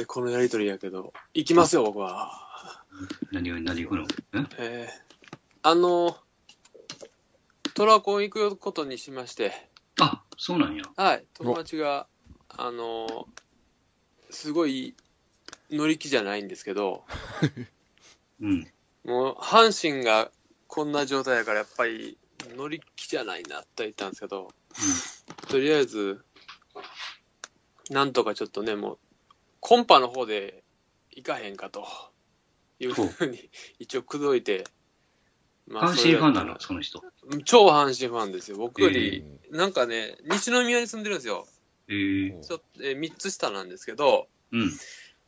回このやりとりやけど、行きますよ、僕は。何を、何行くの？え？えー、あの、トラコン行くことにしまして、あ、そうなんや。はい、友達が、あの、すごい乗り気じゃないんですけど、うん。もう阪神がこんな状態やから、やっぱり乗り気じゃないなって言ったんですけど、とりあえず、なんとかちょっとね、もう、コンパの方で行かへんかというふうに一応口説いて、ま阪神ファンなの、その人。ら超阪神ファンですよ。僕よえり、なんかね、西宮に住んでるんですよ。えー、ちょっと、えー、3つ下なんですけど、うん。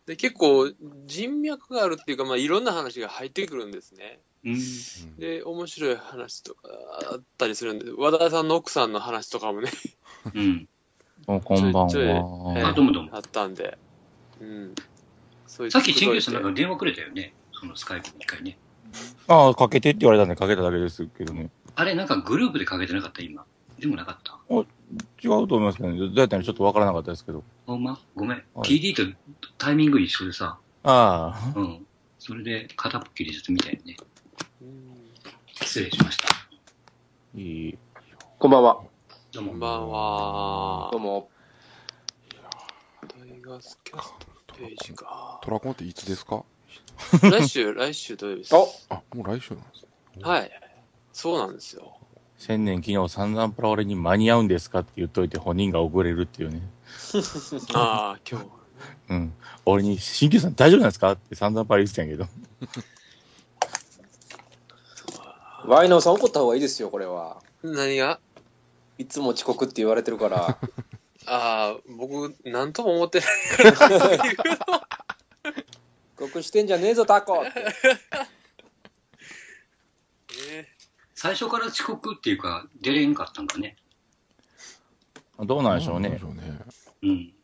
で結構人脈があるっていうか、まあ、いろんな話が入ってくるんですね。うん。で、面白い話とかあったりするんで、和田さんの奥さんの話とかもね、うん。おこんばんは。えーあ、どうもどうも。あったんで、うん。そういうさっき、チンギスさんなんか電話くれたよね。そのスカイプに一回ね。ああ、かけてって言われたんでかけただけですけどね。あれ、なんかグループでかけてなかった、今。でもなかった？違うと思いますけどね。どうやったのちょっとわからなかったですけど。ほんま？ごめん。はい TD とタイミング一緒でさ。ああ、うん。それで片っぽ切りずつみたいね。うん失礼しました。いい。こんばんは。どうも。こんばんはどう。も。タイガースキャストページか。トラコンっていつですか？来週、来週土曜日です。おあ、もう来週なんですね。はい。そうなんですよ。千年昨日散々プラオレに間に合うんですかって言っといて本人が遅れるっていうね。ああ、今日。うん。俺に、新旧さん大丈夫なんですか？って散々パラ言ってたんやけど。ワイナオさん怒った方がいいですよ、これは。何が？いつも遅刻って言われてるから。ああ、僕、なんとも思ってないから。遅刻してんじゃねえぞ、タコって。え最初から遅刻っていうか、出れんかったんかね。どうなんでしょうねうね。うん。うん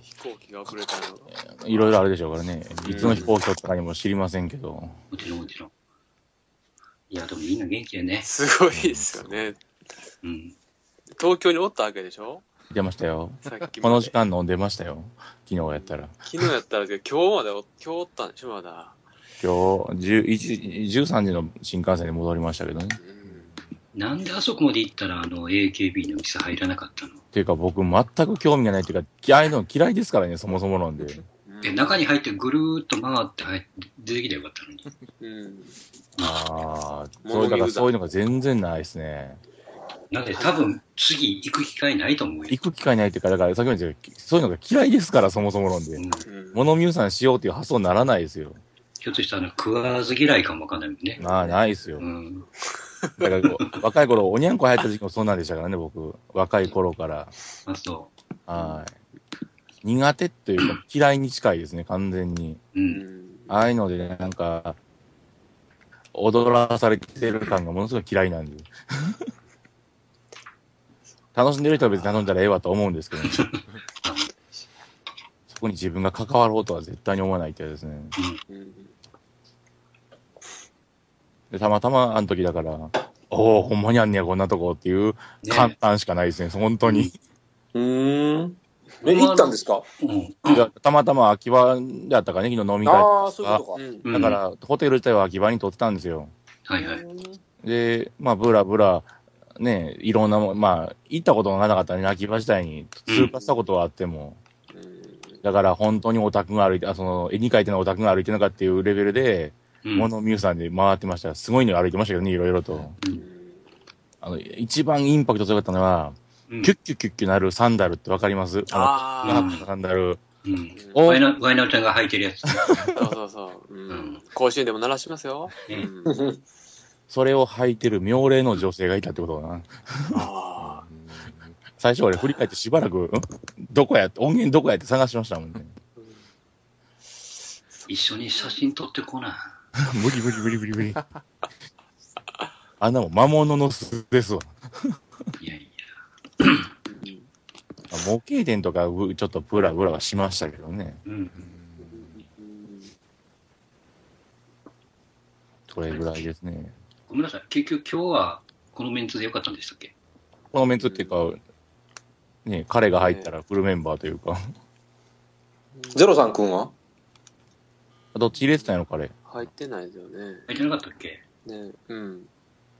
飛行機が遅れたの。いろいろあるでしょうからね。いつの飛行機とかにも知りませんけど。もちろんもちろん。いや、でもみんな元気やね。すごいですよね。うん。東京におったわけでしょ？出ましたよ。さっきまで。この時間飲んでましたよ。昨日やったら。昨日やったらですけど、今日までお、今日おったんでしょ、まだ。今日、11 13時の新幹線に戻りましたけどね。うん。なんであそこまで行ったら、あの、AKB の店入らなかったの？っていうか僕全く興味がないっていうか、嫌いの嫌いですからね、そもそもなんで。え、中に入ってぐるーっと回って入って出てきたらよかったのに。うん。ああ、そう、だからそういうのが全然ないですね。なんで多分次行く機会ないと思うよ。行く機会ないっていうか、だから先ほど言ったそういうのが嫌いですから、そもそもなんでう。ん、うん。物見さんしようっていう発想にならないですよ。ひょっとしたら食わず嫌いかもわかんないもんね。ああ、ないですよう。ん。だから 若い頃、おにゃんこ流行った時期もそんなんでしたからね、僕。若い頃から。あ、そはい。苦手っていうか、嫌いに近いですね、完全に。う。う。うんん。ああいうので、なんか、踊らされてる感がものすごい嫌いなんで。楽しんでる人は別に頼んだらええわと思うんですけど、ね、そこに自分が関わろうとは絶対に思わないってやつですね。うん。で、たまたまあの時だから、おおほんまにあんねや、こんなとこっていう簡単しかないですね、本当に。うーん。え、行ったんですか？うん。いやたまたま秋葉であったかね、昨日飲み会。ああ、そういうことか。だから、ホテル自体は秋葉に取ってたんですよ。はいはい。で、まあ、ブラブラ、ね、いろんなもん、まあ、行ったことがなかったね、秋葉自体に通過したことはあっても、うんだから本当にオタクが歩いて、あその、絵に描いてのオタクが歩いてるのかっていうレベルで、うん。モノミューさんで回ってました。すごいの歩いてましたけどね、いろいろと。うんあの、一番インパクト強かったのは、うんキュッキュッキュッキュなるサンダルってわかりますああの、サンダル。うん。おワイナ、ワイナちゃんが履いてるやつ。そうそうそう。ううんん。甲子園でも鳴らしますよ。ねうん。それを履いてる妙齢の女性がいたってことだな。最初俺振り返ってしばらく、ん？どこや、音源どこやって探しましたもんね。一緒に写真撮ってこな。無理無理無理無理無理。あんなもん魔物の巣ですわ。いやいや。模型店とかうちょっとブラブラはしましたけどね。うん。それぐらいですね。ごめんなさい。結局今日はこのメンツでよかったんでしたっけ？このメンツっていうか、ね、彼が入ったらフルメンバーというか、ゼロさんくんは？どっち入れてたんやろ、彼。っ入ってないですよね。入ってなかったっけ？ねうん。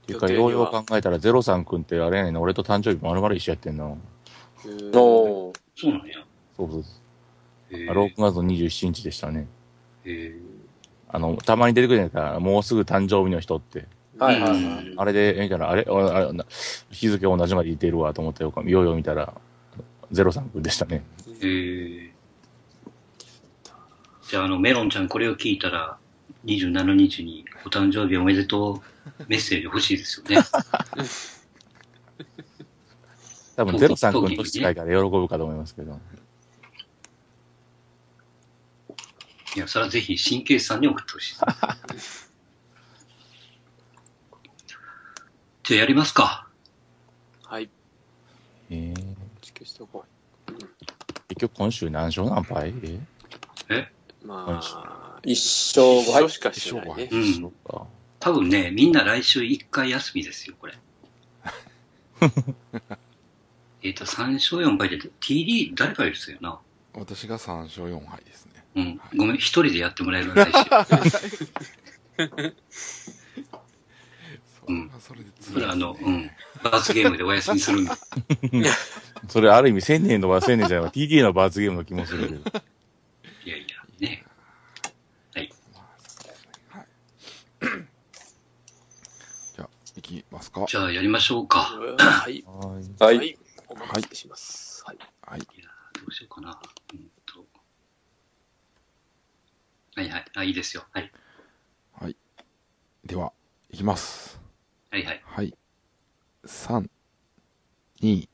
ていうか、ようよう考えたら、ゼロさんくんってあれやねんな、俺と誕生日丸々一緒やってんな。へーおーそうなんや。そうそうへえあ6月27日でしたね。へえあの、たまに出てくるじゃないですか、もうすぐ誕生日の人って。はいはいはい。うんあれで、ええから、あれ？ああな日付同じまでいてるわと思ってようよう見たら、ゼロさんくんでしたね。へえじゃあ、あの、メロンちゃんこれを聞いたら、27日にお誕生日おめでとうメッセージ欲しいですよね。多分、ゼロさんくんと近いから喜ぶかと思いますけど。いや、それはぜひ神経質さんに送ってほしい。じゃあやりますか。はい。えー、チケしとこ結局今週何勝何敗え？う。まあ、一生一5敗緒しかしてないね。うんそうか。多分ね、みんな来週1回休みですよ、これ。えっと、3勝4敗で、TD 誰かですよな。私が3勝4敗ですね。うん。ごめん、一人でやってもらえる 来週。うんそれあの、うん。罰ゲームでお休みするんで。それある意味千年のは千年じゃないわ。TT の罰ゲームの気もするけど。いやいや、ね。はい。じゃあ、いきますか。じゃあやりましょうか。はい。はい。は。はいい。お任せします。はい。はい。いやーどうしようかな。うんと。はいはい。あ、いいですよ。はい。はい。では、いきます。はいはい。はい。3、2、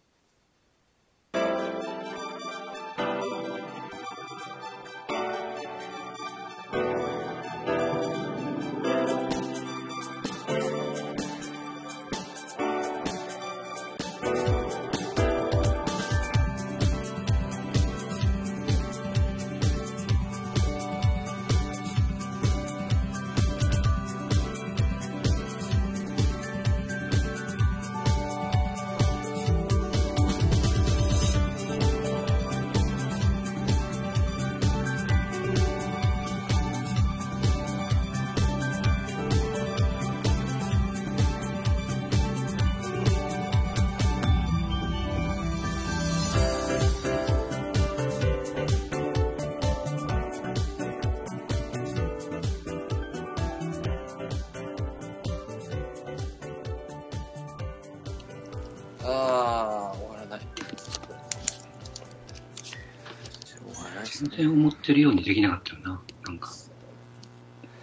全然思ってるようにできなかったよな。なんか。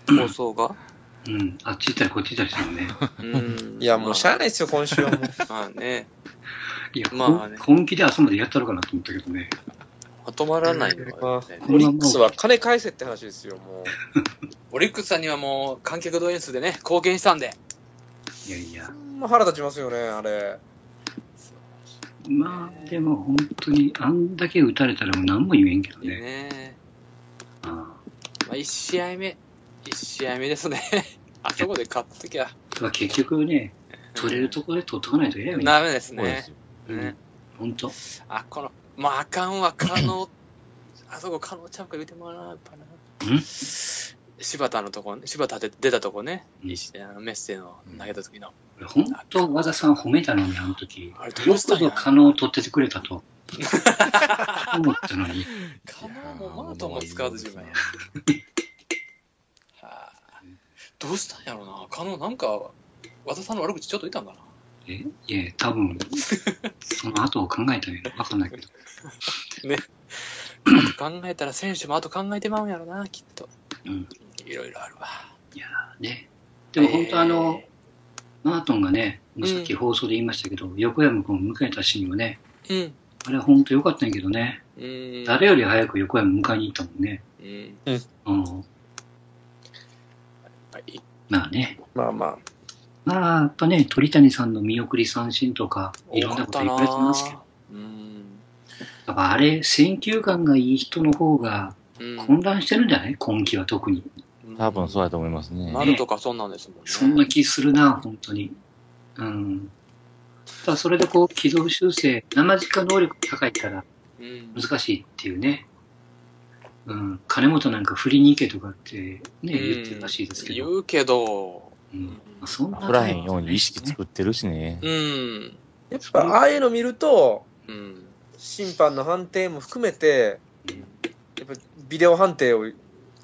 放送が？うん。あっち行ったりこっち行ったりしてもね。うん。いや、もうしゃあないですよ、今週はもう。まあね、いや、まあねほん本気で朝までやったのかなと思ったけどね。まとまらないのがね。オリックスは金返せって話ですよ、も オリックスさんにはもう観客動員数でね、貢献したんで。いやいやう。。ほんま腹立ちますよね、あれ。まあ、でも本当に、あんだけ打たれたらもう何も言えんけどね。ねあまあ、1試合目、1試合目ですね。あそこで勝ったときは、あまあ結局ね、取れるところで取っとかないと嫌よね。ダメですねそうです。よ。ね本当。あ、この、まあ、あかんわ、可能、あそこ可能ちゃうか言うてもらわな、やっぱな。ん柴田のとこ、柴田で出たとこね、うんいあのメッセの投げた時の。本当、和田さん褒めたのに、あの時。あれどよくうしたんやぞ可能を取っててくれたと。思ったのに。可能もマートも使わず自分や。はあ、どうしたんやろな。可能なんか、和田さんの悪口ちょっと言ったんかな。え？いや、多分、その後を考えたんやわかんないけど。考えたら選手もあと考えてまうんやろな、きっと。うん。いろいろあるわ。いやーね。でも本当あの、えマートンがね、うんさっき放送で言いましたけど、横山君を迎えたシーンはね、うん。あれは本当良かったんやけどね。うん。誰より早く横山迎えに行ったもんね。うん。うん。はい。まあね。まあまあ。まあ、やっぱね、鳥谷さんの見送り三振とか、いろんなこと言われてますけど。うん。やっぱあれ、選球眼がいい人の方がうん。混乱してるんじゃない？今季は特に。多分そうだと思いますね。丸とかそんなんですもんね。そんな気するな、本当に。うん。ただそれでこう、軌道修正、生時間能力が高いからうん。難しいっていうね。うん。金本なんか振りに行けとかってね、言ってるらしいですけど。言うけど、うん。まあそんな振らへんように意識作ってるしね。うん。やっぱ、ああいうの見ると、うん。審判の判定も含めて、やっぱビデオ判定を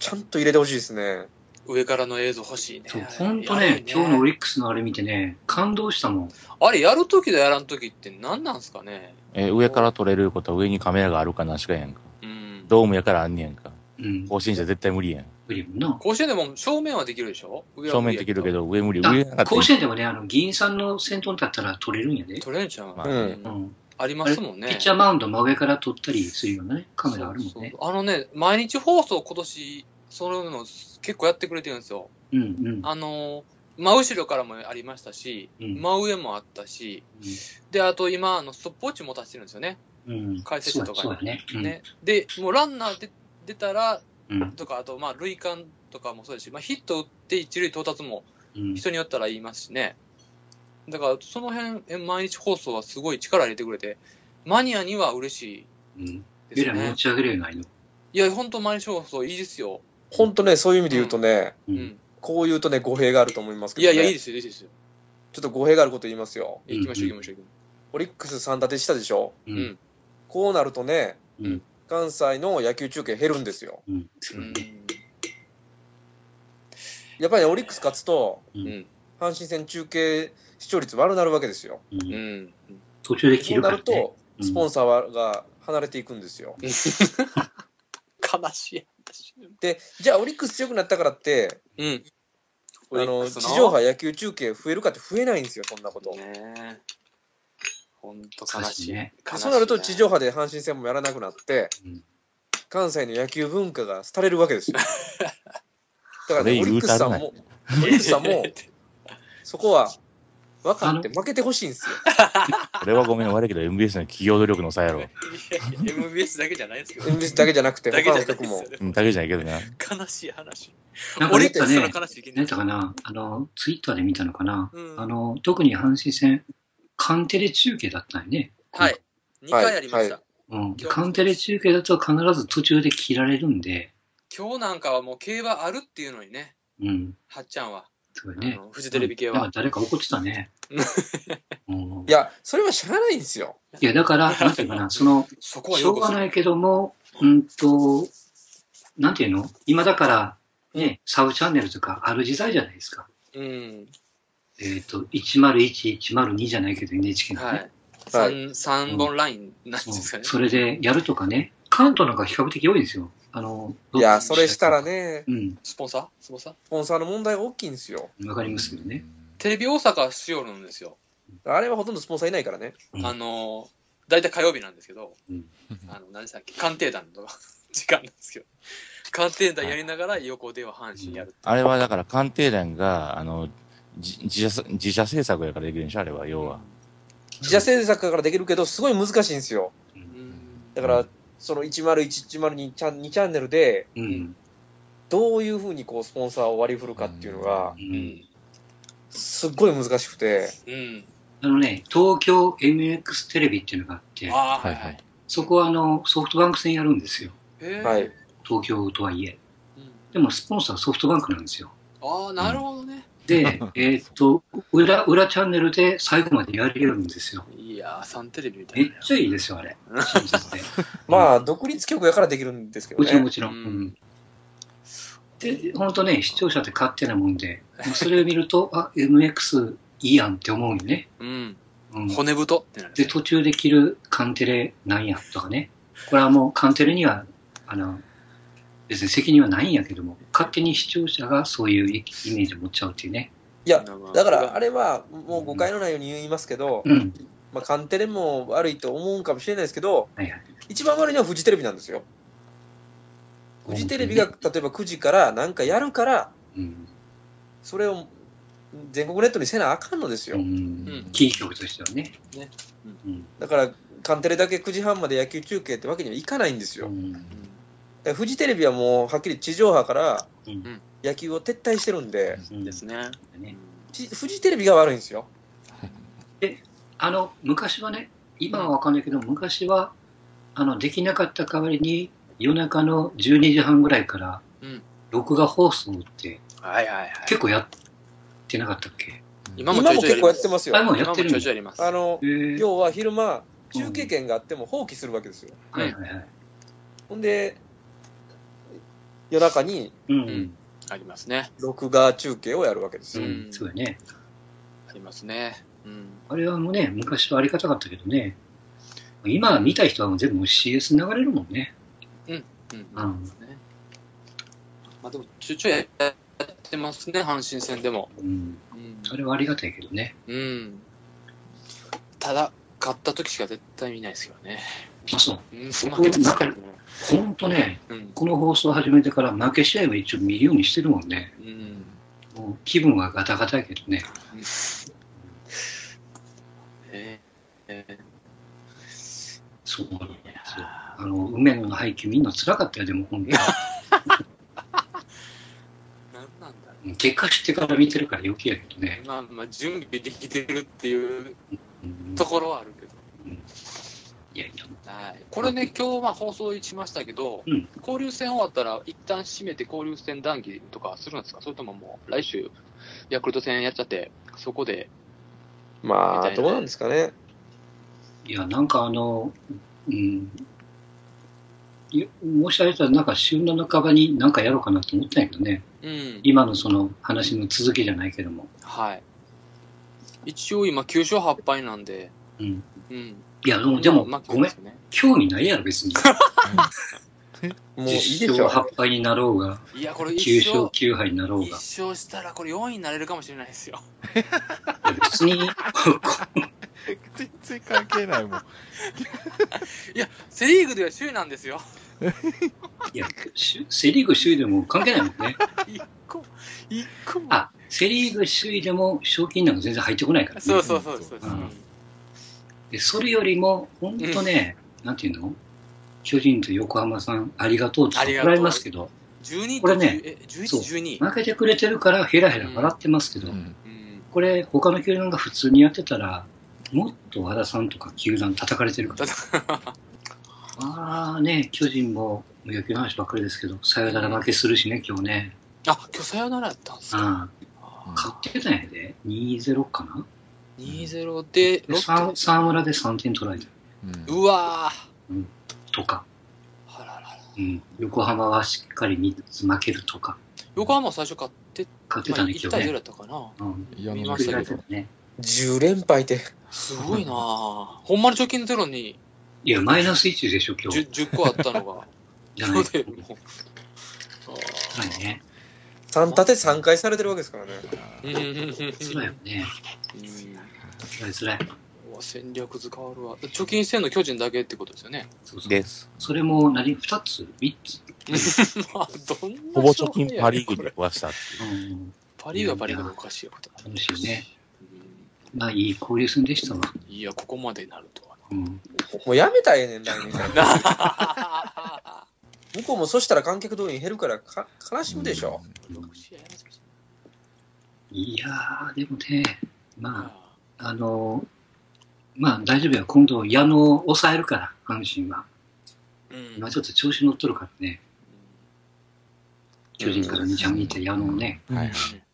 ちゃんと入れてほしいですね。上からの映像欲しいね。そう、本当ね、今日のオリックスのあれ見てね、感動したもん。あれ、やるときとやらんときって何なんすかねえー上から撮れることは上にカメラがあるかなしかやんか。うん。ドームやからあんねやんか。うん。甲子園じゃ絶対無理やん。無理もんな。甲子園でも正面はできるでしょ？正面できるけど、上無理。あ上なかった甲子園でもね、あの、議員さんの先頭に立ったら取れるんやで。取れんじゃん。まあねうん。ありますもんね。ピッチャーマウンド真上から撮ったりするようなね、カメラあるもんね。そうそうあのね、毎日放送今年、そういうの結構やってくれてるんですよ。うんうん。あの、真後ろからもありましたし、うん真上もあったし、で、あと今、あの、ストップウォッチも出してるんですよね。うん。解説とかそうだそうだね。うんね。で、もうランナーで出たら、うん。とか、あと、まあ、塁間とかもそうですし、まあ、ヒット打って一塁到達もうん。人によったら言いますしね。だから、その辺、え毎日放送はすごい力入れてくれて、マニアには嬉しうん。いですねベラ持。ち上げの？いや、本当毎日放送いいですよ。ほんとね、そういう意味で言うとね、う。うんん。こう言うとね、語弊があると思いますけど、ね。いやいや、いいですよ、いいですよ。ちょっと語弊があること言いますよ。行きましょう、うん行きましょう。オリックス3立てしたでしょ？う。うんん。こうなるとね、うん。関西の野球中継減るんですよ。うん。やっぱりねオリックス勝つと。阪神戦中継視聴率悪なるわけですよ。う。うんん。途中で切そうるからね。なると、スポンサーが離れていくんですよ。悲しい話。で、じゃあオリックス強くなったからって、うん。あの、地上波野球中継増えるかって増えないんですよ、そんなこと。ねえ。ほんと悲しい。ねでそうなると地上波で阪神戦もやらなくなって、うん関西の野球文化が廃れるわけですよ。だからね、オリックスさんも、オリックスさんも、そこは分かって負けてほしいんですよ。これはごめん悪いけど MBS の企業努力の差やろ。いやいや MBS だけじゃないですけど。MBS だけじゃなくて、だけ他の局もじゃないですよ。うんだけじゃないけどな。悲しい話。なんかね、ねスの悲しい現何実だかな、あの、ツイッターで見たのかな？うんあの、特に阪神戦、カンテレ中継だったんよね。はい。2回やりました。うん。カンテレ中継だと必ず途中で切られるんで、今日なんかはもう競馬あるっていうのにね、うん。はっちゃんは。そうねあ。のフジテレビ系は。誰か怒ってたね。うんいや、それはしゃあないんですよ。いや、だから、なんていうかな、その、そこはしょうがないけども、うんと、なんていうの？今だから、ね、サブチャンネルとかある時代じゃないですか。うん。えっ、と、101、102じゃないけど NHK のね。はい。三三本ラインなんですかね。それでやるとかね、関東なんか比較的多いんですよ。あの、いや、それしたら。ね、うん、スポンサー？スポンサー？スポンサーの問題が大きいんですよ。わかりますよね。テレビ大阪しよるんですよ。あれはほとんどスポンサーいないからね。うんあの、大体火曜日なんですけど、うんあの、何でしたっけ？鑑定団の 時間なんですけど、鑑定団やりながら横では阪神やる。あれはだから鑑定団が、あの、じ自社、自社制作やからできるんでしょ？あれは、要は。自社制作からできるけど、すごい難しいんですよ。うんだから、その101、102チャン2チャンネルで、うん。どういうふうにこう、スポンサーを割り振るかっていうのが。すっごい難しくて、うん。あのね、東京 MX テレビっていうのがあって、はいはい。そこはあの、ソフトバンク戦やるんですよ。はい。東京とはいえ。うんでも、スポンサーはソフトバンクなんですよ。ああ、なるほどね。で、えっと、裏、裏チャンネルで最後までやれるんですよ。いやー、サンテレビみためっ。ちゃいいですよ、あれ。まあ、独立局やからできるんですけどね。もちろんもちろん。ううんん。で、本当ね、視聴者って勝手なもんで、それを見ると、あ、MX いいやんって思うよね。うん。うん。骨太ってなる。で、途中で切るカンテレなんやとかね。これはもうカンテレには、あの、別に責任はないんやけども、勝手に視聴者がそういうイイメージを持っちゃうっていうね。いや、だからあれは、もう誤解のないように言いますけど、うん。まあ、カンテレも悪いと思うんかもしれないですけど、はいはい。一番悪いのはフジテレビなんですよ。フジテレビが例えば9時からなんかやるから、うん。それを全国ネットにせなあかんのですよ。うん。キー局としてはね。ねうん。だから、カンテレだけ9時半まで野球中継ってわけにはいかないんですよ。だうん。フジテレビはもうはっきり地上波からうん。野球を撤退してるんで、うんですね。ねちフジテレビが悪いんですよ。あの、昔はね、今はわかんないけど、昔は、あの、できなかった代わりに、夜中の12時半ぐらいからうん、録画放送ってはいはいはい。結構やってなかったっけ？今も結構やってますよ。あ、もうや今もちょってる。あの、要は昼間、中継権があっても放棄するわけですよ。はいはいはい。ほんで、夜中にうん。うんありますね。録画中継をやるわけですよ。うん、そうやね。ありますね。うん。あれはもうね、昔はありがたかったけどね、今見た人はもう全部もう CS 流れるもんね。うん。うんねまあでも、ちょいちょいやってますね、阪神戦でも。うん。うんあれはありがたいけどね。うん。ただ、勝った時しか絶対見ないですけどね。あ、そう。うん、僕なんかほんとね、うん。この放送を始めてから負け試合は一応見るようにしてるもんね。うん。もう気分はガタガタやけどね。えーえそうなんですよ。あの、梅野の配球みんな辛かったよ、でも本当ー、なんなんだろに。結果知ってから見てるから余計やけどねう。。まあまあ、準備できてるっていううんところはあるけど。いやいや、はい、これね、今日まあ放送しましたけど、うん交流戦終わったら、一旦閉めて交流戦談義とかするんですか、それとももう来週、ヤクルト戦やっちゃって、そこで、まあ、どうなんですかね。いや、なんかあの、うん。いやもしあれたら、なんか週の半ばになんかやろうかなと思ったんやけどね。うん、今のその話の続きじゃないけども。はい。一応今、9勝8敗なんで、うん。うん。いや、でも、でもまあごめん。ね興味ないやろ、別に。もういい10でしょ。勝8敗になろうが、いや、これ9一勝勝、9敗になろう一が。勝したらこれ4位になれるかもしれないですよ。いや別に、全然関係ないもん。いや、セリーグでは首位なんですよ。いや、しセリーグ首位でも関係ないもんね。一個、一個も。あ、セリーグ首位でも賞金なんか全然入ってこないからね。そうそうそうそう。うんでそれよりも、本当ね、なんていうの？巨人と横浜さん、ありがとうって怒られますけど、12これねえ、そう11、12。負けてくれてるからヘラヘラ笑ってますけど、うんうんこれ他の球団が普通にやってたら、もっと和田さんとか球団叩かれてるから。あ あね、巨人も野球の話ばっかりですけど、サヨナラ負けするしね、今日ね。あ、今日さよならやったんですか？あああ勝ってたんやで。2-0かな？2-0で、でロさッ沢村で3点取られたうんテ、うわとか、ーあららら。うん、横浜はしっかり3つ負けるとか、横浜最初勝って、まあ、勝ってたね、1対0今日ね。だったかな。うん。いや、見飲ましたけどみたけど。ね。10連敗って。すごいなぁ。ほんまに貯金ゼロにいや、マイナス1でしょ、今日。10, 10個あったのが。じゃない。でもう辛いね。3立て3回されてるわけですからね。うんうんうんうん辛いよね。辛い辛い。うわ戦略図変わるわ。貯金してんの巨人だけってことですよね。そうそう。です。それも何、2つ ?3 つ まあ、どんなほぼ貯金パリーグに勝敗やねんこれ食わしたっていう。うん。パリーグはパリーグでおかしいことだ。楽しいよね。うまあ、いい交流戦でしたわ。んいや、ここまでなるとはうん。もうやめたらええねん、来年から。な。向こうもそしたら観客動員減るからか悲しむでしょ。いやー、でもね、まあ、あの、まあ大丈夫よ。今度、矢野を抑えるから、阪神は。うん今ちょっと調子乗っとるからね。巨人から2着にいた矢野をね、はいはい。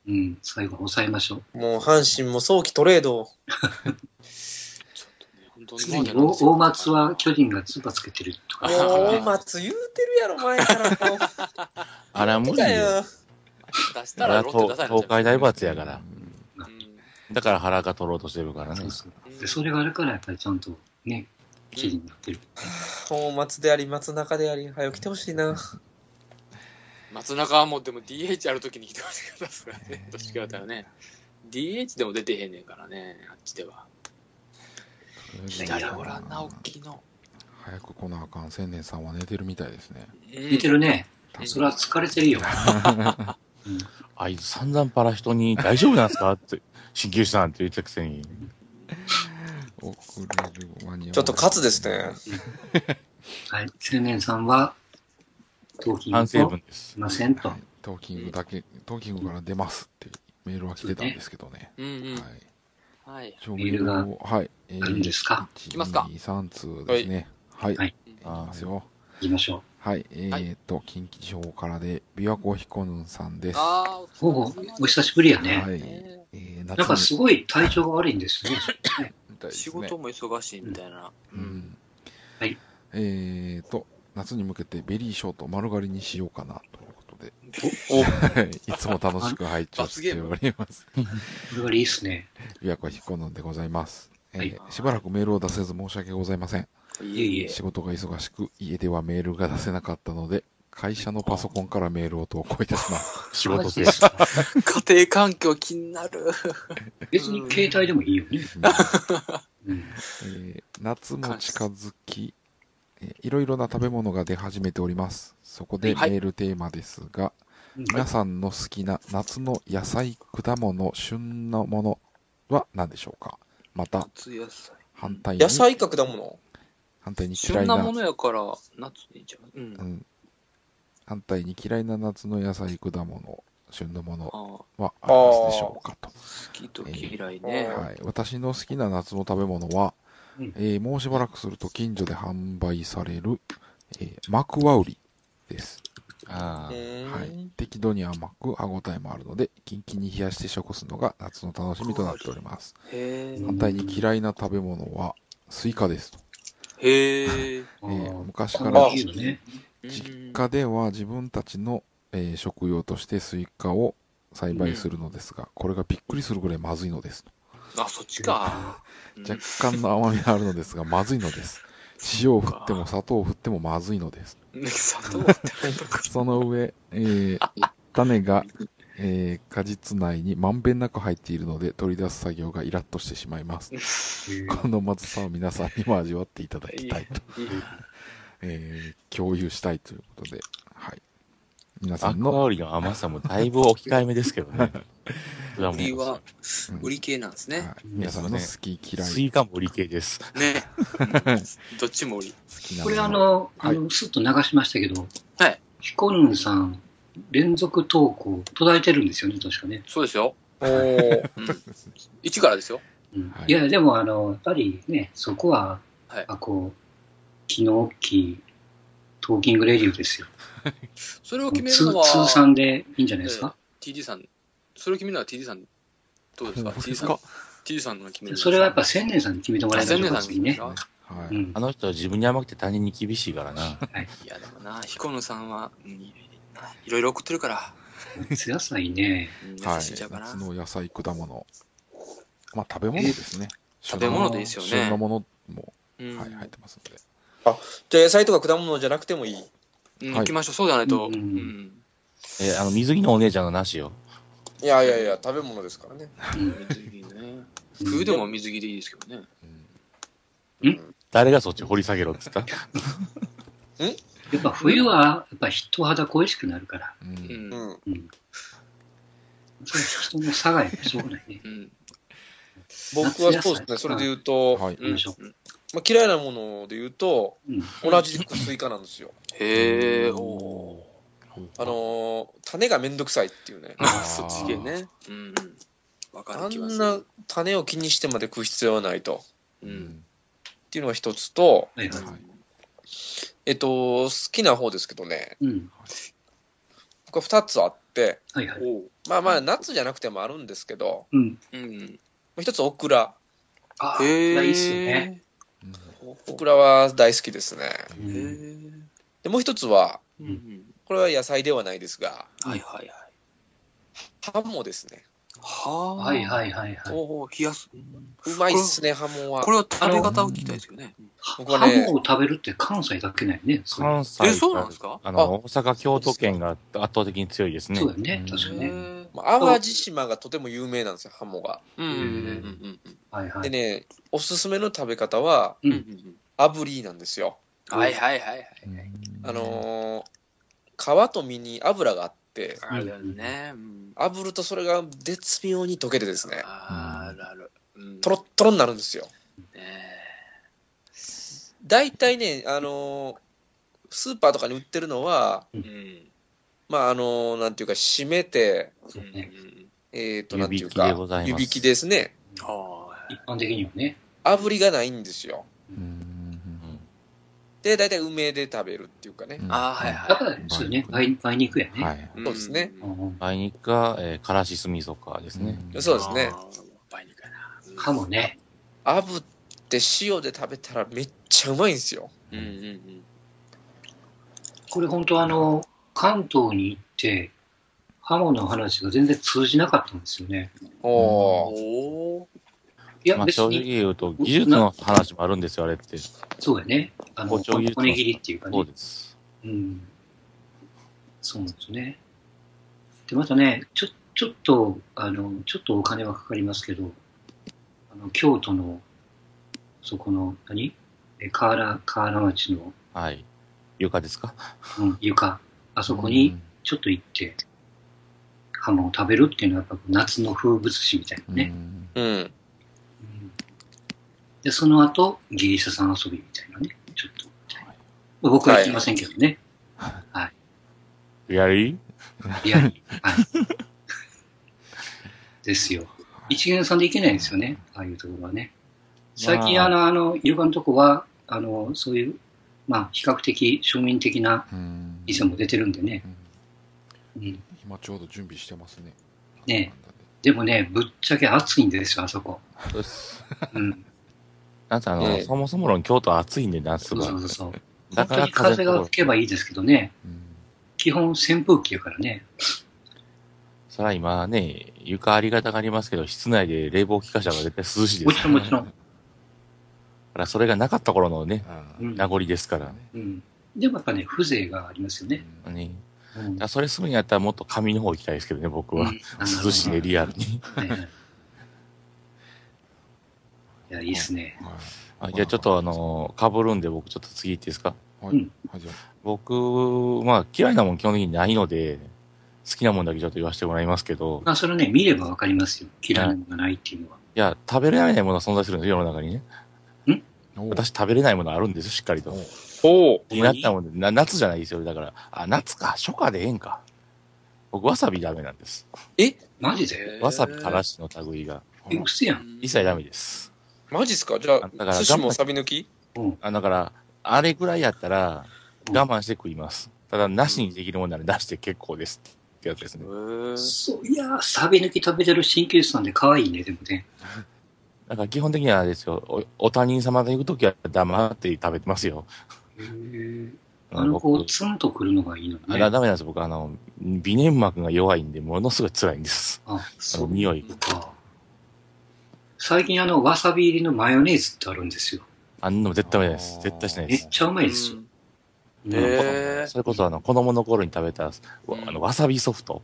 うん、最後抑えましょう。もう阪神も早期トレードを。に大大松は巨人がツバつけてるとか。大松言うてるやろ、前からもう。あら、無理よ。よ。出したらあら、ロッテ出さない東海大罰やから。うんだから腹が取ろうとしてるからねそう。そうでそれがあるから、やっぱりちゃんとね、記事になってる。大松であり、松中であり、早く来てほしいな。松中はもうでも DH あるときに来てほしかったですからね。どっちかだったらね。DH でも出てへんねんからね、あっちでは。左おらんな、大きいの。早く来なあかん千年さんは寝てるみたいですね。寝てるね。それは疲れてるよ。うんあいつ散々パラ人に大丈夫なんですかって、鍼灸師さんって言ったくせに。遅れる間に合わないちょっとカツですね。はい。青年さんは、トーキング反省ですい。ませんとは。いトーキングだけ、トーキングから出ますってメールは来てたんですけどね。うんうん。はい。はい。メールがをはい。えあるんですか？1、きますか2、3通ですね。はい。はいいきますよ。行きましょはい。えーっと、近畿地方からで、琵琶湖彦 nun さんです。ああ、う。ほぼ、お久しぶりやね。はい。ねえー、夏なんかすごい体調が悪いんですよね。みたいです仕ね事も忙しいみたいな。うん。はい。えーっと、夏に向けてベリーショート丸刈りにしようかなということで、お、はいいつも楽しく拝聴しております。これはいいっすね。琵琶湖彦 nun でございます。えーはいしばらくメールを出せず申し訳ございません。いえいえ。仕事が忙しく、家ではメールが出せなかったので、会社のパソコンからメールを投稿いたします。仕事ですか家庭環境気になる。別に携帯でもいいよね。うん。えー夏も近づき、えーいろいろな食べ物が出始めております。そこでメはいールテーマですが、うん皆さんの好きな夏の野菜、果物、旬のものは何でしょうか？また、夏野菜。反対に、野菜か果物？反対に嫌旬ないな、ものやから、夏にいいんちゃう。う。うんん、反対に嫌いな夏の野菜、果物、旬のものはありますでしょうかと。好きと嫌いね。はい、私の好きな夏の食べ物は、うんえーもうしばらくすると近所で販売される、えーマクワウリです。ああ。はい。適度に甘く歯ごたえもあるので、キンキンに冷やして食すのが夏の楽しみとなっております。反対に嫌いな食べ物はスイカですと。へえ。えー昔かあら。実家では自分たちの、えー食用としてスイカを栽培するのですが、これがびっくりするぐらいまずいのですと。あ、そっちか。うん若干の甘みがあるのですが、まずいのです。塩を振っても砂糖を振ってもまずいのです。その上、えー種が、えー果実内にまんべんなく入っているので、取り出す作業がイラッとしてしまいます。このまずさを皆さんにも味わっていただきたいと、えー共有したいということで、はい。皆さアクんの、アリの甘さもだいぶ置き換えめですけどね。果売り物は、売り系なんですね。はい皆さんの好き嫌い、スイカも売り系です。ね。どっちも売り。好きなこれもあの、はいあの、スッと流しましたけど、はい。ヒコヌンさん、連続投稿途絶えてるんですよね、確かね。そうですよ。おーうん。一からですよ。うんはいいや、でもあの、やっぱりね、そこは、はいあこう、気の大きいトーキングレディオですよ。それを決める通のは、通算でいいんじゃないですか？えー TD さん。それを決めるのは TD さん、どうですか ?TD ですかさん。TD さんが決めるのそれはやっぱ千年さんに決めてもらいましょうか、千年さん次ね。はい。うんあの人は自分に甘くて他人に厳しいからな。いや、でもな、彦野さんは、うんいいろいろ送ってるから、夏野菜ね。うんはい。夏の野菜、果物。まあ、食べ物ですね。食べ物でいいですよね旬のものも、うんはい、入ってますので。じゃあ野菜とか果物じゃなくてもいい？行きましょう。そうじゃないと。え、あの、水着のお姉ちゃんのなしよ。いやいやいや、食べ物ですからね。うん水着ね。冬でも水着でいいですけどね。うん誰がそっち掘り下げろって言った？やっぱ冬は、やっぱ人肌恋しくなるから。う。うん。うん人の差がやっぱしょうがないね。うん。僕はそうですね、それで言うと、はい。うんでしょまあ、嫌いなもので言うと、うん。同じくスイカなんですよ。へえ、おあのー種がめんどくさいっていうね。そっち系ね。うん。わかあ。んな種を気にしてまで食う必要はないと。う。うんん。っていうのが一つと、はいはい。はい。えっと、好きな方ですけどね、うん。僕は二つあって、はいはい。まあまあ、夏じゃなくてもあるんですけど、うん。うん。一つオクラ。ああ、いいっすよね。うんオクラは大好きですね。で、もう一つは、うん。これは野菜ではないですが、はいはいはい。ハモですね。はあ。はいはいはいはい。おお、冷やす。うまいっすね、ハモはこ。れは食べ方を聞きたいですけどね。ハ僕はねモを食べるって関西だけないね。そう関西え、そうなんですか？あの、大阪、京都県が圧倒的に強いですねそう。だよね。確かね。へまあ淡路島がとても有名なんですよ、ハモが。うんうんうんうんはいはい。でね、おすすめの食べ方は、うんうんうんうん炙りなんですよ。はいはいはいはい。あのー皮と身に油があって、あるね。うん炙るとそれが絶妙に溶けてですね、あるある。うんトロットロになるんですよ。ね大体ね、あのースーパーとかに売ってるのは、うん。まあ、あのーなんていうか、締めて、ね。えっ、と、なんていう湯引きでかございま、す湯引きですね。は一般的にはね。炙りがないんですよ。うんで、大体梅で食べるっていうかね。うんあーはいはいだから、そうよね。梅梅肉やね。はい。い。そうですねうん梅肉か、えー、からし酢味噌かですね。うんそうですね。梅肉やな。ハモね。炙って塩で食べたらめっちゃうまいんですよ。うんうんうん。これ本当あの、関東に行って、ハモの話が全然通じなかったんですよね。おー。おー。いや、まあ、正直言うと、技術の話もあるんですよ、あれって。そうやね。あの、骨切りっていうかそうね。です。うん。そうなんですね。で、またね、ちょ、ちょっと、あの、ちょっとお金はかかりますけど、あの、京都の、そこの、何？え、河原、河原町の、はい。床ですか？うん、床、あそこにちょっと行って、ハモを食べるっていうのはやっぱ夏の風物詩みたいなね。うん。うんで、その後、芸者さん遊びみたいなね、ちょっと。僕は行きませんけどね。やりリアルに。はい。ですよ。一元さんで行けないですよね、ああいうところはね。最近、まああの、あの、床のとこは、あの、そういう、まあ、比較的庶民的なうん店も出てるんでね。うんうん、今ちょうど準備してますね。ねでもね、ぶっちゃけ暑いんですよ、あそこ。うん。なんせあの、ええそもそも論京都暑いんで、夏そうが。そうそう。だから風が吹けばいいですけどね、うん基本扇風機やからね。そら今ね、床ありがたがありますけど、室内で冷房効かしたら絶対涼しいですもちろんもちろん。だからそれがなかった頃のね、名残ですから。うん。でもやっぱね、風情がありますよね。うんね、うん。それするんやったらもっと紙の方行きたいですけどね、僕は。涼しいね、リアルに。はいや、いいっすね。はいあじゃあちょっとあの、被るんで僕ちょっと次行っていいですか？はい僕、まあ嫌いなもん基本的にないので、好きなもんだけちょっと言わせてもらいますけど、まあ、それね、見ればわかりますよ。嫌いなものがないっていうのは。いや、食べれないものが存在するんですよ、世の中にね。おう私食べれないものあるんですよ、しっかりと。おー。気になったもんで、な夏じゃないですよ。だから、あ、夏か、初夏でええんか。僕、わさびダメなんです。マジで？わさびからしの類が。え、うせやん。一切ダメです。マジっすか？じゃだからあ、寿司もサビ抜き？あだから、あれぐらいやったら、うん我慢して食います。ただ、なしにできるもんなら出して結構ですってやつですね。そう、いやー、サビ抜き食べてる鍼灸師さんで可愛いね、でもね。だから基本的にはあれですよ、おお他人様が行くときは黙って食べてますよ。へーああの、こう、僕、ツンとくるのがいいのあね。ダメなんです僕、あの、微粘膜が弱いんで、ものすごい辛いんです。あ、そう匂いか。最近あの、わさび入りのマヨネーズってあるんですよ。あんなの絶対ダメです。絶対しないです。めっちゃうまいですよ。うんそれこそあの、子供の頃に食べた、わうんあの、わさびソフト。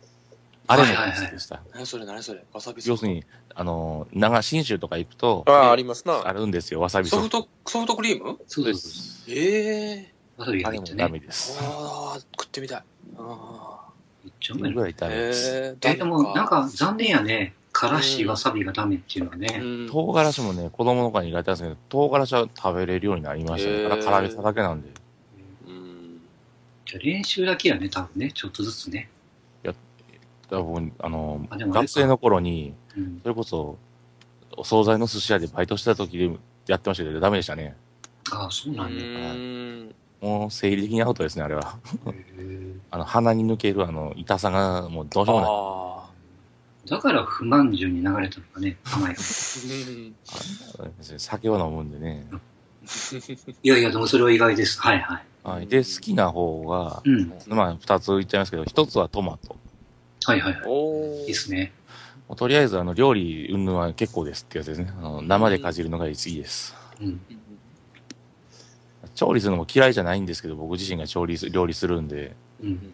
あれも好きでした。何それ何それ？わさび要するに、あの、長信州とか行くとあ、あ、ありますな。あるんですよ、わさびソフト。ソフト、ソフトクリーム？そうです。ええう。わさびあれも入ってね。ダメです。ああ、食ってみたい。あめっちゃうまいの。ぐらいダあ。メです。ええ、でもなんか残念やね。からしわさびがダメっていうのはね。うん唐辛子もね、子供の頃に苦手なんですけど、唐辛子は食べれるようになりましたね。へーただ唐揚げただけなんで。うんじゃあ練習だけやね、多分ね。ちょっとずつね。だから僕、あの、学生の頃に、うん。それこそ、お惣菜の寿司屋でバイトした時でやってましたけど、ダメでしたね。ああ、そううなんだ。ん。もう生理的にアウトですね、あれは。あの、鼻に抜けるあの、痛さがもうどうしようもない。あだから不満順に流れたのかね、甘い酒を飲むんでね。いやいや、でもそれは意外です。はいはい。はい。で、好きな方が、うん。まあ、二つ言っちゃいますけど、一つはトマト。はいはいはい。おいいっすね。とりあえず、あの、料理、うんぬんは結構ですってやつですね。あの生でかじるのがいいです。うん。調理するのも嫌いじゃないんですけど、僕自身が調理す、料理するんで。うん。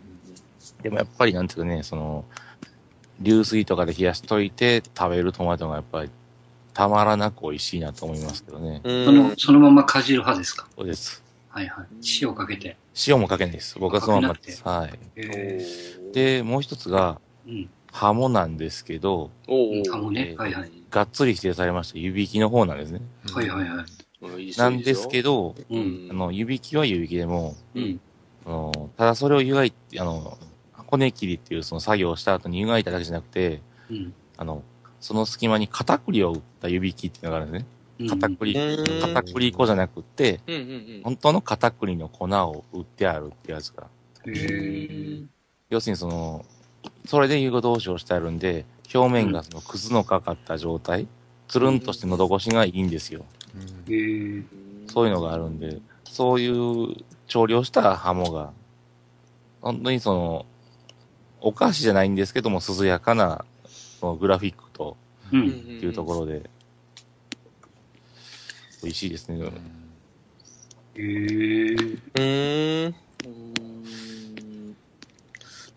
でもやっぱりなんていうかね、その、流水とかで冷やしといて食べるトマトがやっぱりたまらなく美味しいなと思いますけどね。うんその、そのままかじる派ですか？そうです。はいはい。塩かけて。塩もかけないです。僕はそのままです。はい。えで、もう一つが、ー、うん。ハモなんですけど、おうん、かもねえ。ーはいはい。がっつり指定されました湯引きの方なんですね。はいはいはい。い。なんですけど、う。うんん。あの、湯引きは湯引きでも、うん。あのただそれを湯がいて、あの、骨切りっていうその作業をした後に湯がいただけじゃなくて、うん。あの、その隙間に片栗を打った湯引きっていうのがあるんですね。うん片栗、うん片栗粉じゃなくって、うんうん本当の片栗の粉を売ってあるってやつが。要するにその、それで湯通しをしてあるんで、表面がそのくずのかかった状態、つるんとして喉越しがいいんですよ。そういうのがあるんで、そういう調理をしたハモが、本当にその、お菓子じゃないんですけども、涼やかな、そのグラフィックと。っていうところで、美味しいですね。へーうーん。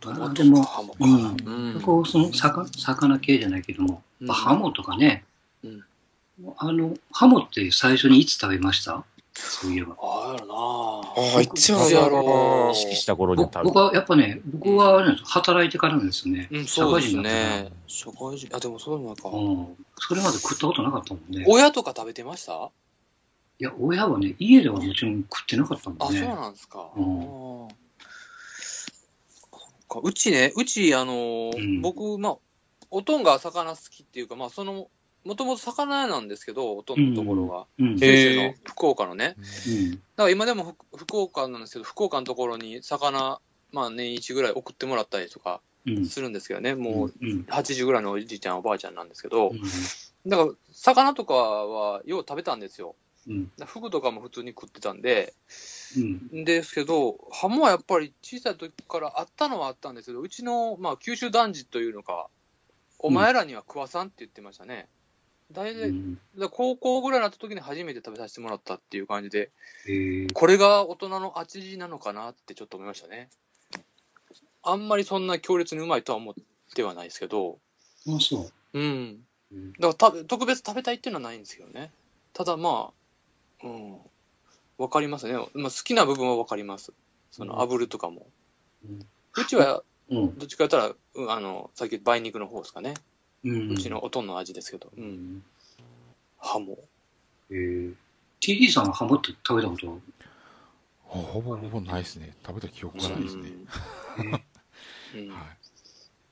うん。あでもハモか。うんうんこう、その、魚、魚系じゃないけども、うんまあハモとかね、うんあの、ハモって最初にいつ食べました？そういえば。ああ、やろなああ、一番やろ意識した頃には僕はやっぱね、僕は働いてからなんですよね。うん、社そうですね。社会人、あ、でもそういうのか。うん。それまで食ったことなかったもんね。親とか食べてました？いや、親はね、家ではもちろん食ってなかったもあ、そうんね。なんですか。うんうちね、うち、あのーうん僕、まあ、おとんが魚好きっていうか、まあ、その、もともと魚屋なんですけど、おとんのところが。うん。九州の福岡のね。うん。だから今でも福福岡なんですけど、福岡のところに魚、まあ年一ぐらい送ってもらったりとかうん。するんですけどね、もううん。80ぐらいのおじいちゃん、おばあちゃんなんですけど、うん。だから魚とかはよう食べたんですよ。フグとかも普通に食ってたんで、うん。ですけど、ハモはやっぱり小さい時からあったのはあったんですけど、うちの、まあ、九州男児というのか、お前らには食わさんって言ってましたね。大体、うん。高校ぐらいになった時に初めて食べさせてもらったっていう感じで、えー、これが大人の味なのかなってちょっと思いましたね。あんまりそんな強烈にうまいとは思ってはないですけど、あ、そう。うん。うんだから特別食べたいっていうのはないんですけどね。ただまあ、うん。わかりますね。まあ、好きな部分はわかります。その、炙るとかも。うんうちは、うん。どっちか言ったら、うんあの、さっき梅肉の方ですかね。うん。うちのおとんの味ですけど。う。うんん。ハモ。えー、TD さんはハモって食べたことほぼほぼないですね。食べた記憶がないですね。えーうん。はい。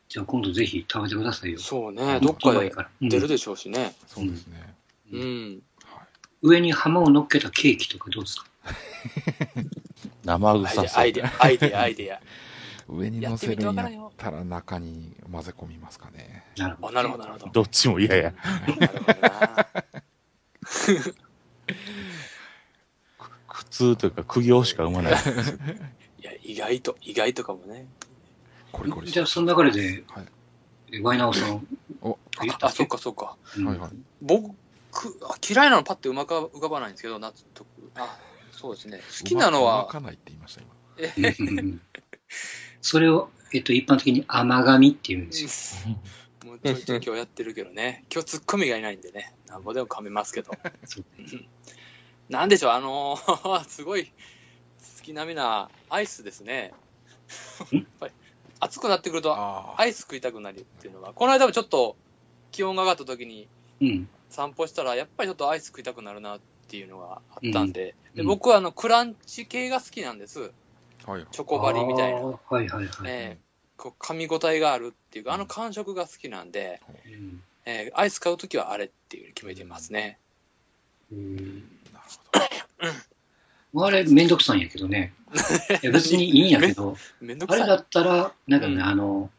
じゃあ今度ぜひ食べてくださいよ。そうね。どっかで出るでしょうしね。そうですね。う。うんはい。上にハモを乗っけたケーキとかどうですか？生臭そう。アイデア、アイデア、アイデア。上に乗せるんややったら中に混ぜ込みますかね。あ、なるほど。なるほど、なるほど。どっちも嫌や。なるほどな。苦痛というか苦行しか生まない。いや、意外と、意外とかもね。コリコリじゃあその流れで、はいえワイナオさん、おあ、そっか、そっか。うんはいはい。僕、あ嫌いなのパッてうまく浮かばないんですけど、夏とあ、そうですね。好きなのはうま、かないって言いました、今。それを、えっと、一般的に甘噛みって言うんですよ。もうちょいちょい今日やってるけどね。今日ツッコミがいないんでね。なんぼでも噛めますけど。なんでしょう、あのー すごい好きなみなアイスですね。やっぱり暑くなってくるとあアイス食いたくなるっていうのが、この間もちょっと気温が上がった時にうん。散歩したら、やっぱりちょっとアイス食いたくなるなっていうのがあったんで、でうん僕はあのクランチ系が好きなんです。あ。はい。チョコバリみたいな。はいはいはい。えーこう噛み応えがあるっていうか、あの感触が好きなんで、うんえーアイス買うときはあれっていう決めてますね。うんなるあれ、めんどくさいんやけどね。いや別にいいんやけど。あれだったら、なんかね、うんあの、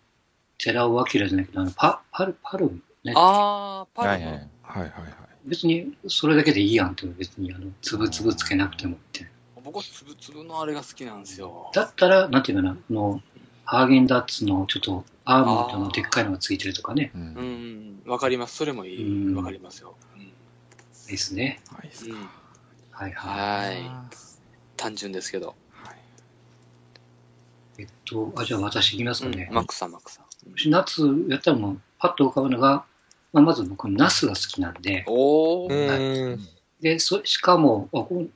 寺尾明じゃないけど、あの、パ、パル、パルムね。あー、パルム。はいはい。ほど。はいはいはい。別に、それだけでいいやんって、別に、あの、つぶつぶつけなくてもって。僕はつぶつぶのあれが好きなんですよ。だったら、なんていうかな、あの、ハーゲンダッツのちょっと、アーモンドのでっかいのがついてるとかね、う。うんん、わかります。それもいい。うんわかりますよ。うんですね。はい。うんはいはい。はい。単純ですけど。はい。えっと、あ、じゃあ私いきますかね。マックさん、マックさん。夏やったらもう、パッと浮かぶのが、まあ、まず僕、ナスが好きなんで、おうー。ん。で、そしかも、あ、これ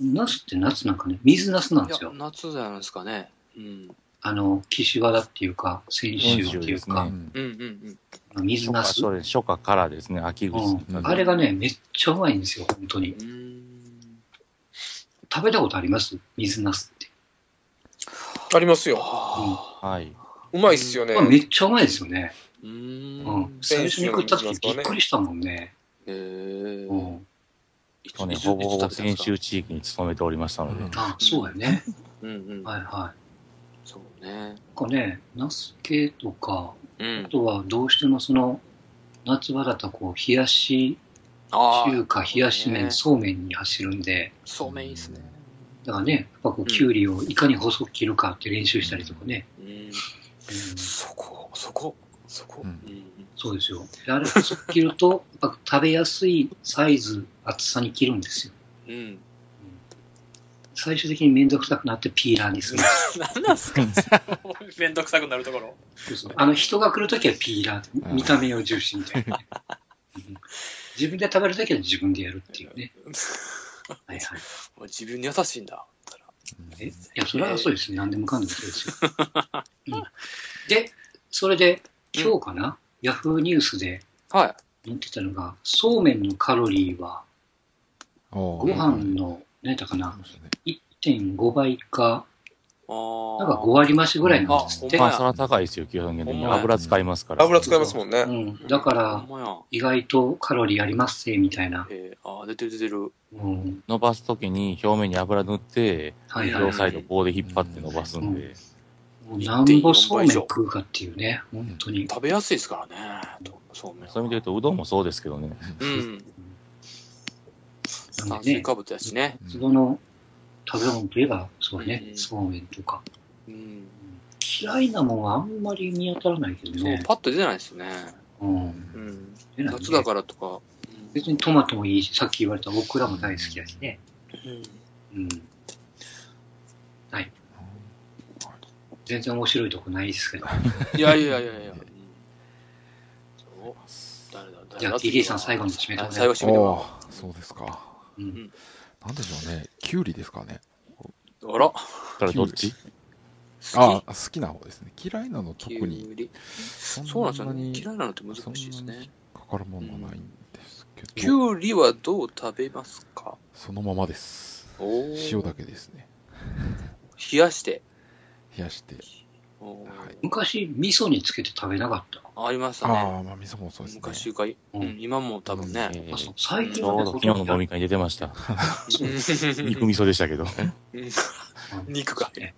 ナスって夏なんかね、水ナスなんですよ。、夏じゃないですかね。うん。あの、岸和田っていうか、泉州っていうか、うんうんうん水ナス。初夏からですね、秋口。うん、あれがね、めっちゃうまいんですよ、本当に。食べたことあります？水ナスって。ありますよ。ははい。うまいっすよねまあ、。めっちゃうまいですよね。う。うんん。最初に食った時びっくりしたもんね。えーうん。去年、ほぼほぼ先週地域に勤めておりましたので。あ、そうやね。うんうん。はいはそうね。い。なんかね、ナス系とか、うんあ。とはどうしてもその、夏場だとこう、冷やし中華、冷やし麺、ねそうめんに走るんで、そうめんいいっすね。だからね、やっぱこう、きゅうりをいかに細く切るかって練習したりとかね。うん。うんそこ、そこ、そこ。ううんん。そうですよ。であれ細く切ると、やっぱ食べやすいサイズ、厚さに切るんですよ。うん。最終的にめんどくさくなってピーラーにする。何なんすかめんどくさくなるところ。そうそうあの人が来るときはピーラー見た目を重視みたいなね、う ん自分で食べるときは自分でやるっていうね。はいはい。自分に優しいんだ。え？いや、それはそうですね。何でもかんでもそうですよ。うん、で、それで、今日かな、ヤフーニュースでは載ってたのが、そうめんのカロリーは、ごご飯の、何やったかな、1.5倍か。なんか5割増しぐらいなんですって。まあ、それは高いですよ、基本的に。油使いますから。油使いますもんね。うん、だから。意外とカロリーありますぜ、みたいな。えー、あー出てる出てる。うん、伸ばすときに表面に油塗って、はいはいはい。両サイド棒で引っ張って伸ばすんで。もうなんぼそうめん食うかっていうね、本当に。食べやすいですからね。そうめん。そういう意味で言うと、うどんもそうですけどね。うん。でね、炭水化物やしね。その食べ物といえば、そうねう、んそうめんとか。うん。嫌いなもんはあんまり見当たらないけどそうね、。パッと出ないですね。うん。うん。出ないね夏だからとか。別にトマトもいいし、さっき言われたオクラも大好きだしね。うん。うん。はい。全然面白いとこないですけど。いやいやいやいや。じゃあ TD さん最後に締めてもらえあ最後締めてもらおうそうですか。うん。なんでしょうね。キュウリですかね。あら。それどっち？ああ、好きな方ですね。嫌いなの特にきゅうりそそうなんですよね。に嫌いなのって難しいですね。かかるものはないんですけど、きゅうりはどう食べますか？そのままです。塩だけですね。冷やして。冷やして。昔、味噌につけて食べなかった？ありましたね。ああ、まあ味噌もそうですね。昔か、うん、今も多分ね。えーあそう最ち近はね昨日の飲み会に出てました。うん 肉味噌でしたけど。肉が。ね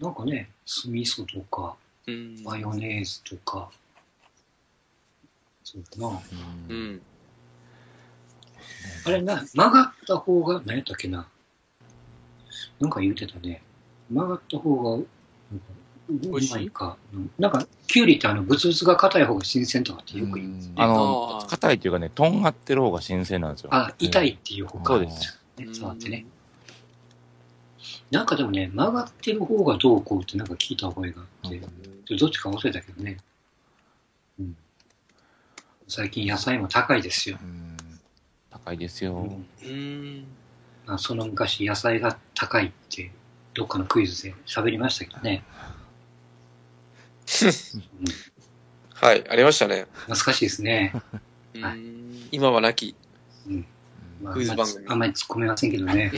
なんかね、酢味噌とか、うん。マヨネーズとか、そうだな。ううんん。あれな、曲がった方が、何やったっけな。なんか言うてたね。曲がった方が、う美味しい？まいか。うんなんか、キュウリってあの、ブツブツが硬い方が新鮮とかってよく言うんですよね。ああの、ー硬いっていうかね、とんがってる方が新鮮なんですよ。あ、痛いっていう方が、そうです。ね、触ってね。なんかでもね、曲がってる方がどうこうってなんか聞いた覚えがあって、どっちか忘れたけどね。うん。最近野菜も高いですよ。うん高いですよ。うんその昔野菜が高いって、どっかのクイズで喋りましたけどね。うん、はい、ありましたね。懐かしいですね。うんはい今はなき。まあ、クイズ番組あんまり突っ込めませんけどね。ね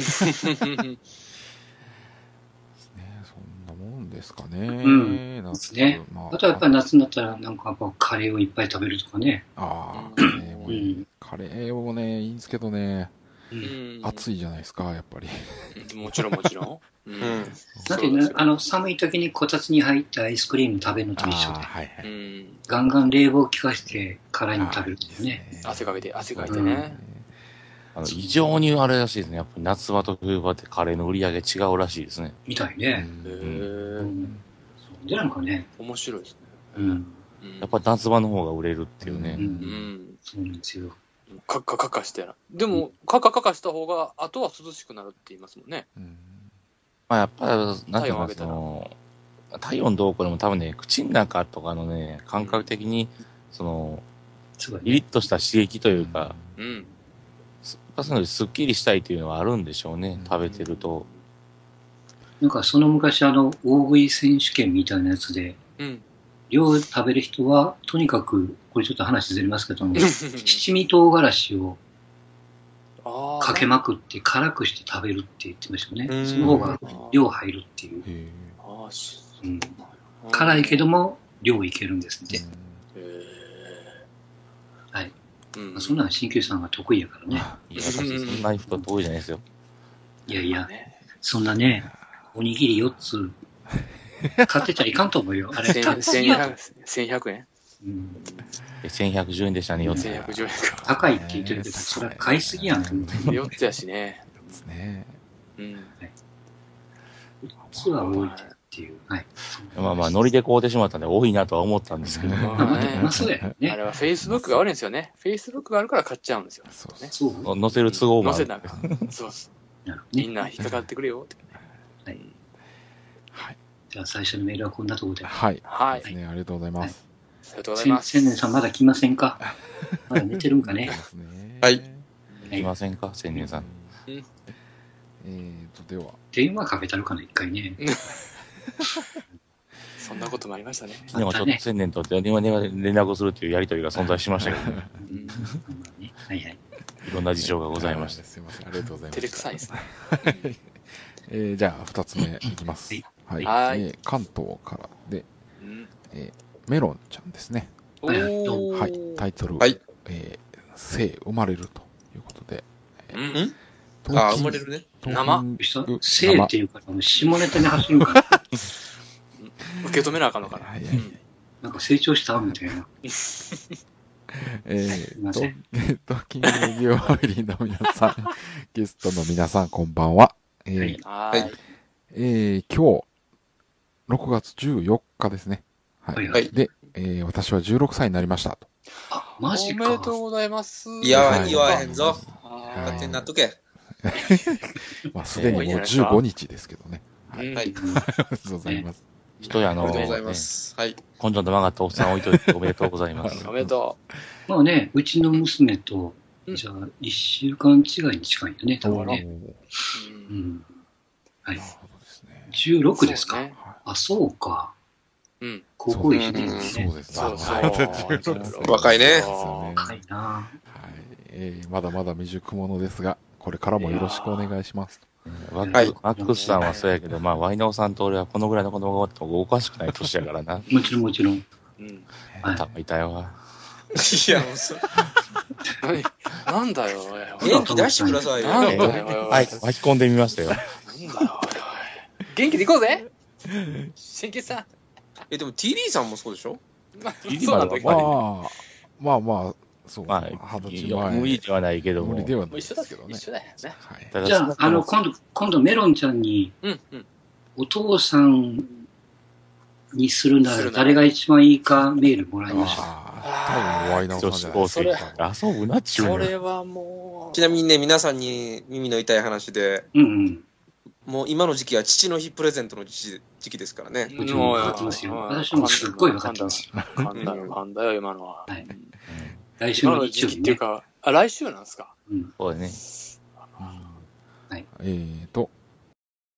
そんなもんですかね。うん夏ねまあとはやっぱり夏になったら、なんかやっぱカレーをいっぱい食べるとかね。ああ、うんカレーもいいカレーもね、いいんですけどね、うん。暑いじゃないですか、やっぱり。もちろんもちろん。ううん。なんていうそうですよのあの、寒い時にこたつに入ったアイスクリーム食べるのと一緒で、はいはい。うん。ガンガン冷房効かして辛いの食べるっていうね。汗かけて、汗かいてうんね。あの異常にあれらしいですね。やっぱり夏場と冬場ってカレーの売り上げ違うらしいですね。みたいね。へうーん。そうで、なんかね、面白いですね。うん。うんやっぱ夏場の方が売れるっていうう。ね。うんん。そうなんですよ。カッカカカしてやら。でも、カッカカカした方が、後は涼しくなるって言いますもんね。うんまあやっぱり、なんていうのその、体温どうこうでも多分ね、口の中とかのね、感覚的に、その、ピリッとした刺激というか、うん。すそういうのですっきりしたいというのはあるんでしょうね、食べてると。なんかその昔あの、大食い選手権みたいなやつで、うん。量食べる人は、とにかく、これちょっと話ずれますけども、七味唐辛子を。かけまくって辛くして食べるって言ってましたよね。うんその方が量入るっていう。うん、辛いけども、量いけるんですって。はい。まあ、そんなの鍼灸師さんが得意やからね。いや、私そんなに太遠いじゃないですよ。いやいや、ねそんなね、おにぎり4つ、買ってちゃいかんと思うよ。あれ、千高すぎやと千百円？うんえ1110円でしたね、4つ。千百十円か。高いって言ってるけど、それは買いすぎやんと思って。四つやしね。ですね。うん。4つは多いっていう。はい。まあまあ、ノリで買うてしまったんで多いなとは思ったんですけど。ままあ、そうやよあね。れはフェイスブックが悪いんですよね。フェイスブックがあるから買っちゃうんですよ。そうそうね。そう。載せる都合もある。載せなそうそ。みんな引っかかってくれよって。はい。じゃあ最初のメールはこんなところで。はい。はい。ね。ありがとうございます。ありがとうござい千ます。千年さんまだ来ませんか？まだ寝てるんかね？はいいきませんか、千年さん。うんえーと、では、電話かけたるかな、一回ね。そんなこともありましたね。でもちょっと千年と電話で連絡するというやりとりが存在しましたけど、うんまあねはいはい。いろんな事情がございました。すいません。ありがとうございます。照れくさいですね。えーじゃあ、二つ目いきます。はい。はい。えー関東からで、うん。えーメロンちゃんですね。おはい。タイトル、はい。えー生生まれるということで、うん。ん？ああ、生まれるね。生？生っていうか、下ネタに走るから、受け止めなあかんのかな。はいはいうん。なんか成長したみたいな。えー、とすいません、トーキングレディオファミリーの皆さん、ゲストの皆さん、こんばんは。えーはい。ははい。えー今日、6月14日ですね。はい。はいはいで、えー私は16歳になりましたと。あ、い。マジかおめで。とうございます。いやはい言わへんぞ。は勝手になっとけ。まあ、すでにもう多いじゃないですか15日ですけどね。はい。ありがとうございます。一人あの、おめでとうございまねす。はい。根性の曲がったおっさん置いといておめでとうございます。おめでとまあね、うちの娘と、うんじゃあ、1週間違いに近いよね、多分ね。う。ううんん。はいなる。ほどですね。16ですか、そうねあ、そうか。うん。高校一緒にうんね。そうですね。そうそうはい16若いね若いなはい。えーまだまだ未熟者ですが、これからもよろしくお願いします。ワック、はいマックスさんはそうやけど、まあ、ワイナオさんと俺はこのぐらいの子供がおってもおかしくない年やからな。もちろんもちろん。うん。はいたいたよわ。いや、もうそ何なんだよ、元気出してくださいよ。はい、巻き込んでみましたよ。なんだよ、元気で行こうぜ新吉さえ、でも TD さんもそうでしょ？ん。まあいいそうなんだけまど。まあ、まあまあ、そう、まあ、二十歳前。無理ではないけども。無理ではなもう一緒だいですけどね。一緒だよね。じゃあ、あの、今度、今度メロンちゃんに、うん、うん。お父さんにするならら誰が一番いいかメールもらいましょう。ああ、多分ワイナオさん女じゃないで。遊ぶなっちゅうのそれはもう。ちなみにね、皆さんに耳の痛い話で、うんうん。もう今の時期は父の日プレゼントの時期時期ですからね。うちも分かってますよ私もすっごい分かってます。噛んだよ、噛ん。だよ、今の。は。はい来週今のの日曜日ね。時期っていう。か、あ、来週なんですか？うん。そうだね。えーと、